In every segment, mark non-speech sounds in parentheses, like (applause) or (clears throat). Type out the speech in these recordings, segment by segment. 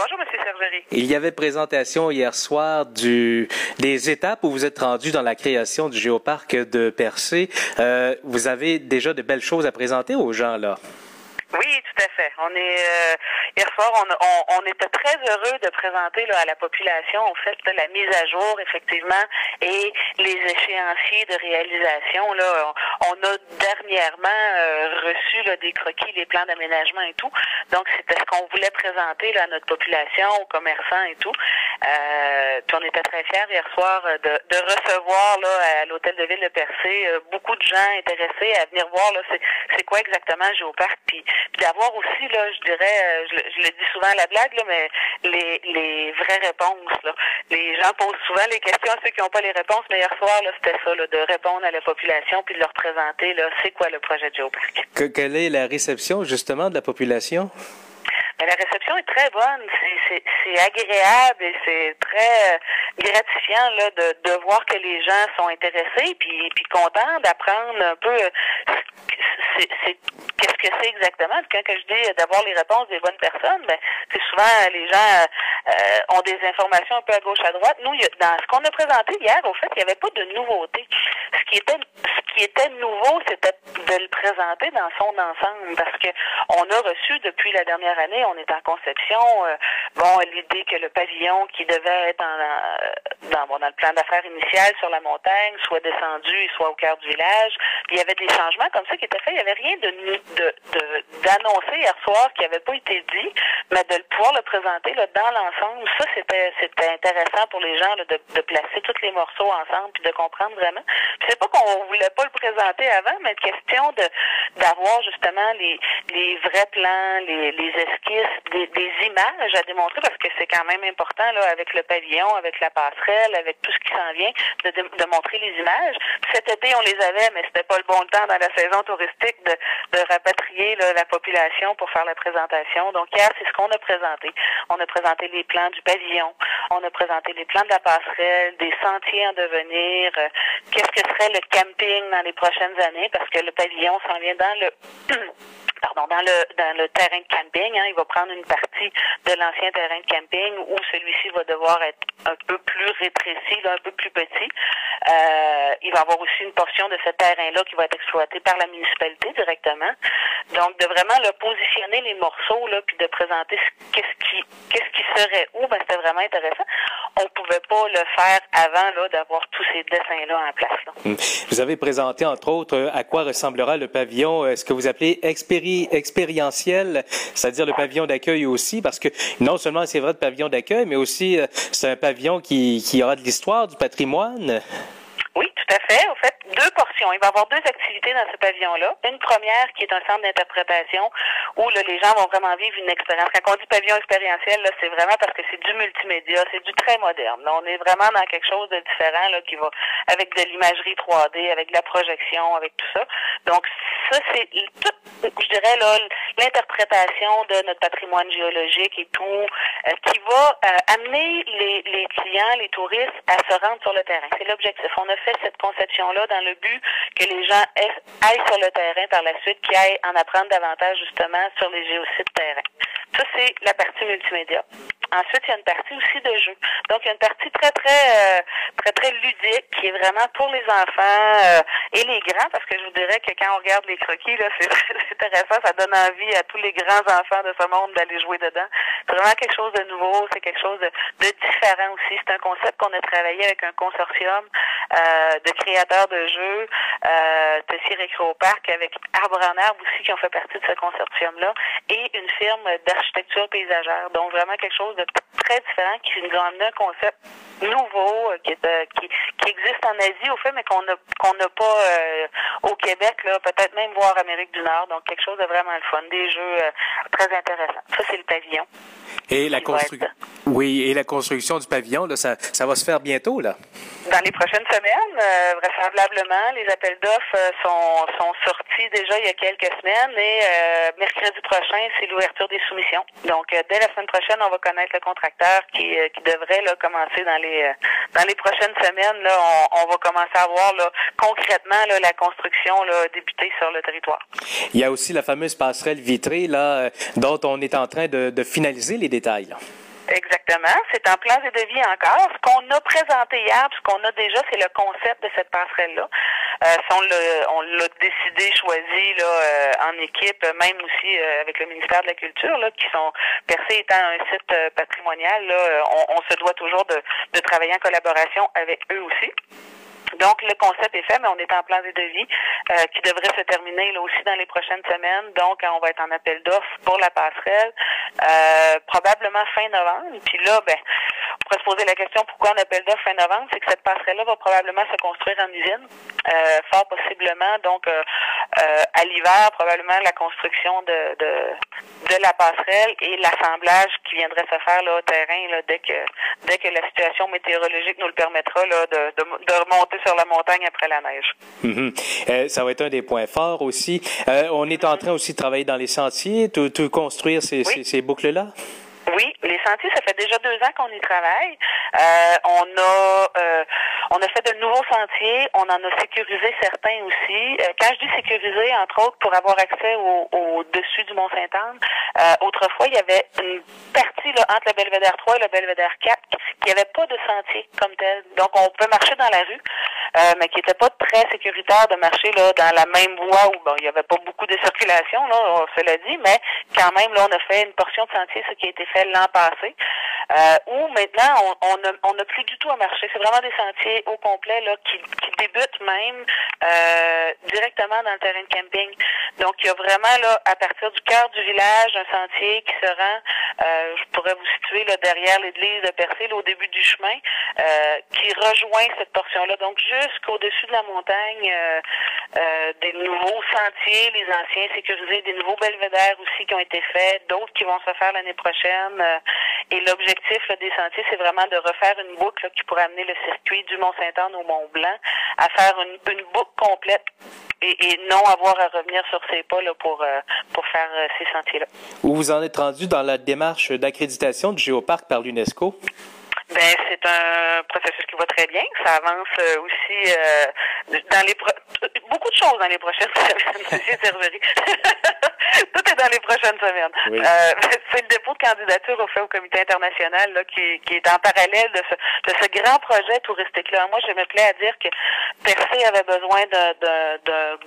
Bonjour, Monsieur Sergerie. Il y avait présentation hier soir du, des étapes où vous êtes rendu dans la création du géoparc de Percé. Euh, vous avez déjà de belles choses à présenter aux gens, là. Oui, tout à fait. On est euh, hier soir, on, on, était très heureux de présenter à la population en fait la mise à jour effectivement et les échéanciers de réalisation. Là, on, a dernièrement euh, reçu là, des croquis, les plans d'aménagement et tout. Donc c'était ce qu'on voulait présenter à notre population, aux commerçants et tout. Euh, puis on était très fiers hier soir de, de recevoir à l'hôtel de ville de Percé euh, beaucoup de gens intéressés à venir voir c'est quoi exactement Géoparc puis puis d'avoir aussi, là, je dirais, euh, je, le dis souvent à la blague, là, mais les, les vraies réponses. Là. Les gens posent souvent les questions à ceux qui n'ont pas les réponses, mais hier soir, c'était ça, là, de répondre à la population puis de leur présenter c'est quoi le projet de Géoparc. Que, quelle est la réception, justement, de la population? La réception est très bonne. C'est agréable et c'est très euh, gratifiant là, de, de voir que les gens sont intéressés puis, contents d'apprendre un peu euh, qu'est-ce que c'est exactement. Quand que je dis d'avoir les réponses des bonnes personnes, ben, c'est souvent les gens euh, ont des informations un peu à gauche à droite. Nous, dans ce qu'on a présenté hier, au fait, il n'y avait pas de nouveauté. Ce qui était ce qui était nouveau, c'était de le présenter dans son ensemble, parce que on a reçu depuis la dernière année, on est en conception, euh, bon, l'idée que le pavillon qui devait être dans, dans, le plan d'affaires initial sur la montagne soit descendu et soit au cœur du village. Il y avait des changements comme ça qui étaient faits. Il n'y avait rien de hier soir qui n'avait pas été dit, mais de pouvoir le présenter là, dans l'ensemble, ça c'était intéressant pour les gens de, placer tous les morceaux ensemble puis de comprendre vraiment. C'est pas qu'on voulait pas le présenter avant, mais question d'avoir justement les vrais plans, les esquisses, des, images à démontrer parce que c'est quand même important là avec le pavillon, avec la passerelle, avec tout ce qui s'en vient, de, montrer les images. Cet été on les avait, mais c'était pas le bon temps dans la saison touristique de, rapatrier la population pour faire la présentation. Donc hier c'est ce qu'on a présenté. On a présenté les plans du pavillon, on a présenté les plans de la passerelle, des sentiers en devenir, euh, qu'est-ce que serait le camping dans les prochaines années parce que le pavillon s'en vient dans le (clears throat) pardon, dans le dans le terrain de camping. Hein, il va prendre une partie de l'ancien terrain de camping où celui-ci va devoir être un peu plus rétréci, là, un peu plus petit. Euh, il va avoir aussi une portion de ce terrain-là qui va être exploité par la municipalité directement. Donc, de vraiment le positionner les morceaux, là, puis de présenter qu'est-ce qui qu'est-ce qui serait où, ben, c'était vraiment intéressant. On pouvait pas le faire avant là d'avoir tous ces dessins-là en place. Là. Vous avez présenté, entre autres, à quoi ressemblera le pavillon, ce que vous appelez expéri expérientiel, c'est-à-dire le pavillon d'accueil aussi, parce que non seulement c'est de pavillon d'accueil, mais aussi c'est un pavillon qui, qui aura de l'histoire, du patrimoine. Oui, tout à fait. En fait, deux portions. Il va y avoir deux activités dans ce pavillon-là. Une première qui est un centre d'interprétation où là, les gens vont vraiment vivre une expérience. Quand on dit pavillon expérientiel, là, c'est vraiment parce que c'est du multimédia, c'est du très moderne. On est vraiment dans quelque chose de différent là, qui va avec de l'imagerie 3D, avec de la projection, avec tout ça. Donc ça, c'est tout, je dirais là, l'interprétation de notre patrimoine géologique et tout, euh, qui va euh, amener les, les clients, les touristes à se rendre sur le terrain. C'est l'objectif. On a fait cette conception-là dans le but que les gens aillent sur le terrain par la suite, qui aillent en apprendre davantage justement sur les géosites terrain. Ça, c'est la partie multimédia. Ensuite, il y a une partie aussi de jeu. Donc, il y a une partie très, très, euh, très, très ludique qui est vraiment pour les enfants euh, et les grands, parce que je vous dirais que quand on regarde les croquis, là, (laughs) c'est intéressant, ça donne envie à tous les grands enfants de ce monde d'aller jouer dedans. C'est vraiment quelque chose de nouveau, c'est quelque chose de, différent aussi. C'est un concept qu'on a travaillé avec un consortium de créateurs de jeux, euh, Tessier Récro avec Arbre en Arbre aussi qui ont fait partie de ce consortium-là, et une firme d'architecture paysagère. Donc, vraiment quelque chose de très différent qui nous amené un concept nouveau qui, est, qui, qui, existe en Asie au fait, mais qu'on n'a qu'on n'a pas au Québec, là, peut-être même voir Amérique du Nord. Donc quelque chose de vraiment le fun, des jeux très intéressants. Ça, c'est le pavillon. Et la construction. Oui, et la construction du pavillon, là, ça, ça va se faire bientôt, là. Dans les prochaines semaines, euh, vraisemblablement, les appels d'offres euh, sont, sont sortis déjà il y a quelques semaines et euh, mercredi prochain, c'est l'ouverture des soumissions. Donc, dès la semaine prochaine, on va connaître le contracteur qui, qui devrait là, commencer dans les dans les prochaines semaines. Là, on, on va commencer à voir là, concrètement là, la construction là, débuter sur le territoire. Il y a aussi la fameuse passerelle vitrée là, dont on est en train de, de finaliser les détails. Exactement. C'est en plan de vie encore. Ce qu'on a présenté hier, ce qu'on a déjà, c'est le concept de cette passerelle-là. Euh, on l'a décidé, choisi là, euh, en équipe, même aussi euh, avec le ministère de la Culture, là, qui sont percés étant un site patrimonial. On, se doit toujours de travailler en collaboration avec eux aussi. Donc, le concept est fait, mais on est en plan de devis euh, qui devrait se terminer là aussi dans les prochaines semaines. Donc, on va être en appel d'offres pour la passerelle, euh, probablement fin novembre. Puis là, ben, on pourrait se poser la question pourquoi on appelle d'offres fin novembre, c'est que cette passerelle-là va probablement se construire en usine, euh, fort possiblement. Donc, euh, euh, à l'hiver, probablement la construction de, de, de la passerelle et l'assemblage qui viendrait se faire là, au terrain là, dès que dès que la situation météorologique nous le permettra là, de, de, de remonter sur la montagne après la neige. Mm -hmm. euh, ça va être un des points forts aussi. Euh, on est en train aussi de travailler dans les sentiers, de, de construire ces, oui. ces, ces boucles-là? Oui, les sentiers, ça fait déjà deux ans qu'on y travaille. Euh, on a euh, on a fait de nouveaux sentiers, on en a sécurisé certains aussi. Euh, quand je dis sécurisé, entre autres, pour avoir accès au, au dessus du Mont Saint-Anne, euh, autrefois, il y avait une partie là, entre le Belvédère 3 et le Belvédère 4 qui n'avait pas de sentier comme tel. Donc, on peut marcher dans la rue, euh, mais qui n'était pas très sécuritaire de marcher là dans la même voie où il n'y avait pas beaucoup de circulation, là, cela dit, mais quand même, là, on a fait une portion de sentier, ce qui a été fait l'an passé, euh, où maintenant, on n'a on a plus du tout à marcher. C'est vraiment des sentiers au complet là, qui, débutent même euh, directement dans le terrain de camping. Donc, il y a vraiment là, à partir du cœur du village, un sentier qui se rend, euh, je pourrais vous situer là, derrière l'église de Percé, là, au début du chemin, euh, qui rejoint cette portion-là. Donc, jusqu'au-dessus de la montagne, euh, euh, des nouveaux sentiers, les anciens sécurisés, des nouveaux belvédères aussi qui ont été faits, d'autres qui vont se faire l'année prochaine. Et l'objectif des sentiers, c'est vraiment de refaire une boucle là, qui pourrait amener le circuit du Mont-Saint-Anne au Mont-Blanc à faire une, une boucle complète et, et, non avoir à revenir sur ses pas là, pour, euh, pour faire euh, ces sentiers-là. Où vous en êtes rendu dans la démarche d'accréditation du géoparc par l'UNESCO? Ben, c'est un processus qui va très bien. Ça avance euh, aussi euh, dans les pro beaucoup de choses dans les prochaines (laughs) semaines. (laughs) (laughs) Tout est dans les prochaines semaines. Oui. Euh, (laughs) c'est le dépôt de candidature au fait au comité international là, qui, qui est en parallèle de ce, de ce grand projet touristique-là. Moi, je me plais à dire que Percé avait besoin de, de, de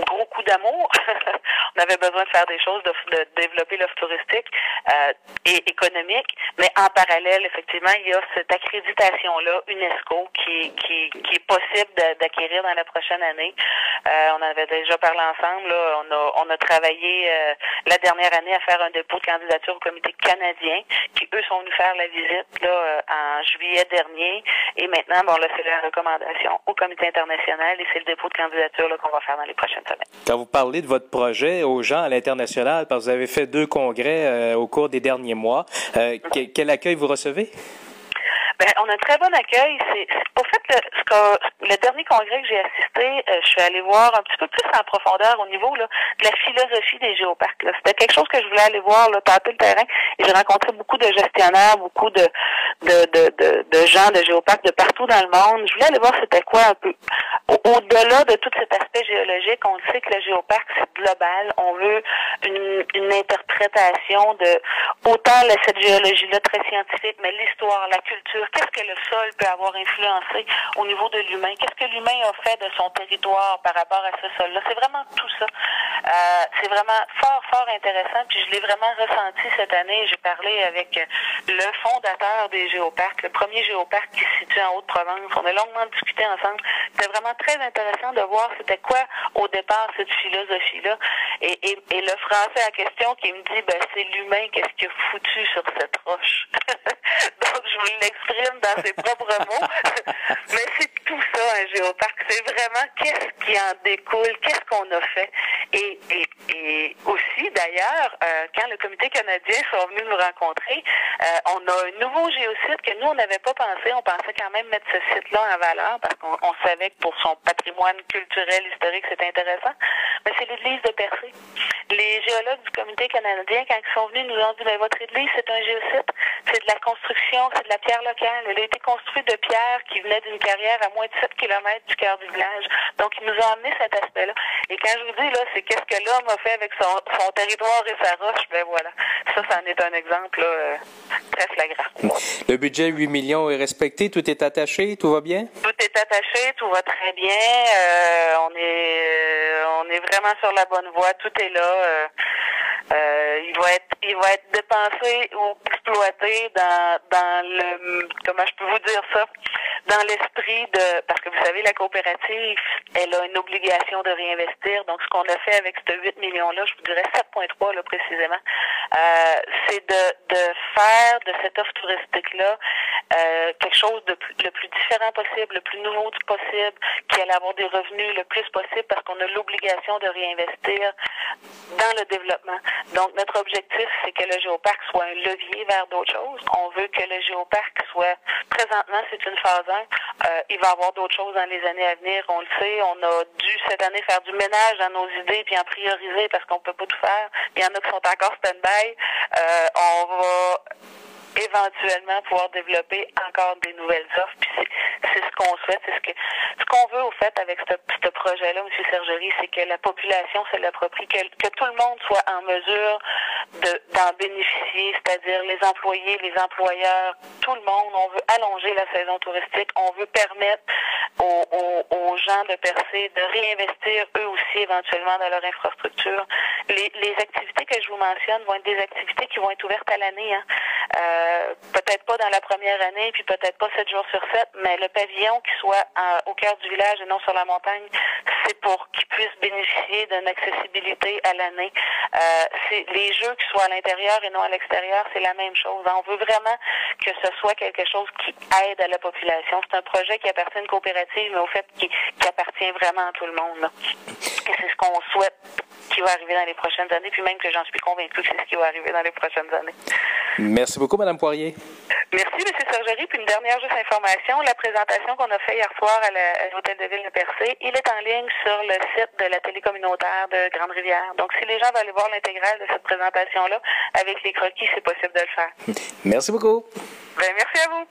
gros coup d'amour. (laughs) on avait besoin de faire des choses, de, de développer l'offre touristique euh, et économique, mais en parallèle, effectivement, il y a cette accréditation-là, UNESCO, qui, qui, qui est possible d'acquérir dans la prochaine année. Euh, on avait déjà parlé ensemble, là, on, a, on a travaillé euh, la dernière année à faire un dépôt de candidature au comité canadien, qui eux sont venus faire la visite là, euh, en juillet dernier, et maintenant, bon là, c'est la recommandation au comité international et c'est le dépôt de candidature qu'on va faire dans les prochaines Quand vous parlez de votre projet aux gens à l'international, parce que vous avez fait deux congrès euh, au cours des derniers mois, euh, que, quel accueil vous recevez? Ben, on a un très bon accueil. C'est, au fait, le, ce que, le dernier congrès que j'ai assisté, euh, je suis allée voir un petit peu plus en profondeur au niveau là, de la philosophie des géoparcs. C'était quelque chose que je voulais aller voir, là, tâter le terrain. Et j'ai rencontré beaucoup de gestionnaires, beaucoup de, de, de, de, gens de géoparcs de partout dans le monde. Je voulais aller voir c'était quoi un peu. Au-delà de tout cet aspect géologique, on sait que le géoparc, c'est global. On veut une, une interprétation de autant cette géologie-là très scientifique, mais l'histoire, la culture, qu'est-ce que le sol peut avoir influencé au niveau de l'humain, qu'est-ce que l'humain a fait de son territoire par rapport à ce sol-là? C'est vraiment tout ça. Euh, c'est vraiment fort, fort intéressant. Puis je l'ai vraiment ressenti cette année. J'ai parlé avec le fondateur des géoparcs, le premier géoparc qui se situe en Haute-Provence. On a longuement discuté ensemble. C'était vraiment très intéressant de voir c'était quoi au départ cette philosophie-là. Et, et, et, le français à question qui me dit, ben, c'est l'humain, qu'est-ce qu'il a foutu sur cette roche? (laughs) Donc, je vous l'exprime dans ses propres mots. (laughs) Mais tout ça, un géoparc. C'est vraiment qu'est-ce qui en découle, qu'est-ce qu'on a fait. Et, et, aussi, d'ailleurs, euh, quand le comité canadien sont venus nous rencontrer, euh, on a un nouveau géosite que nous, on n'avait pas pensé. On pensait quand même mettre ce site-là en valeur parce qu'on savait que pour son patrimoine culturel, historique, c'était intéressant. Mais c'est l'église de Percé. Les géologues du comité canadien, quand ils sont venus, nous ont dit, mais votre église, c'est un géosite. C'est de la construction, c'est de la pierre locale. Elle a été construite de pierres qui venaient d'une carrière à moins de 7 km du cœur du village. Donc, ils nous ont amené cet aspect-là. Et quand je vous dis, là, c'est qu'est-ce que l'homme a fait avec son, son territoire et sa roche, ben voilà. Ça, ça en est un exemple là, euh, très flagrant. Le budget 8 millions est respecté, tout est attaché, tout va bien? Tout est attaché, tout va très bien. Euh, on est euh, on est vraiment sur la bonne voie, tout est là. Euh, euh, il va être il va être dépensé ou exploité dans dans le comment je peux vous dire ça? Dans l'esprit de parce que vous savez la coopérative elle a une obligation de réinvestir. Donc ce qu'on a fait avec ces 8 millions là je vous dirais 7.3 là précisément euh, c'est de de faire de cette offre touristique là euh, quelque chose de plus, le plus différent possible le plus nouveau possible qui allait avoir des revenus le plus possible parce qu'on a l'obligation de réinvestir dans le développement donc, notre objectif, c'est que le géoparc soit un levier vers d'autres choses. On veut que le géoparc soit, présentement, c'est une phase 1. Euh, il va y avoir d'autres choses dans les années à venir. On le sait. On a dû, cette année, faire du ménage dans nos idées puis en prioriser parce qu'on peut pas tout faire. Il y en a qui sont encore stand-by. Euh, on va éventuellement pouvoir développer encore des nouvelles offres. Puis c'est ce qu'on souhaite, c'est ce que ce qu'on veut au fait avec ce, ce projet-là, M. Sergerie, c'est que la population se l'approprie, que, que tout le monde soit en mesure d'en bénéficier, c'est-à-dire les employés, les employeurs, tout le monde. On veut allonger la saison touristique, on veut permettre aux, gens de percer, de réinvestir eux aussi éventuellement dans leur infrastructure. Les, activités que je vous mentionne vont être des activités qui vont être ouvertes à l'année. Hein. Euh, peut-être pas dans la première année, puis peut-être pas sept jours sur sept, mais le pavillon qui soit en, au cœur du village et non sur la montagne, c'est pour qu'ils puissent bénéficier d'une accessibilité à l'année. Euh, c'est les jeux qui soient à l'intérieur et non à l'extérieur, c'est la même chose. On veut vraiment que ce soit quelque chose qui aide à la population. C'est un projet qui appartient à une coopérative, mais au fait qui, qui appartient vraiment à tout le monde. Et c'est ce qu'on souhaite qui va arriver dans les prochaines années, puis même que j'en suis convaincue que c'est ce qui va arriver dans les prochaines années. Merci beaucoup, Mme Poirier. Merci, M. Sergerie. Puis une dernière juste information, la présentation qu'on a fait hier soir à l'hôtel de ville de Percé, il est en ligne sur le site de la télé communautaire de Grande-Rivière. Donc, si les gens veulent aller voir l'intégrale de cette présentation-là, avec les croquis, c'est possible de le faire. Merci beaucoup. Ben, merci à vous.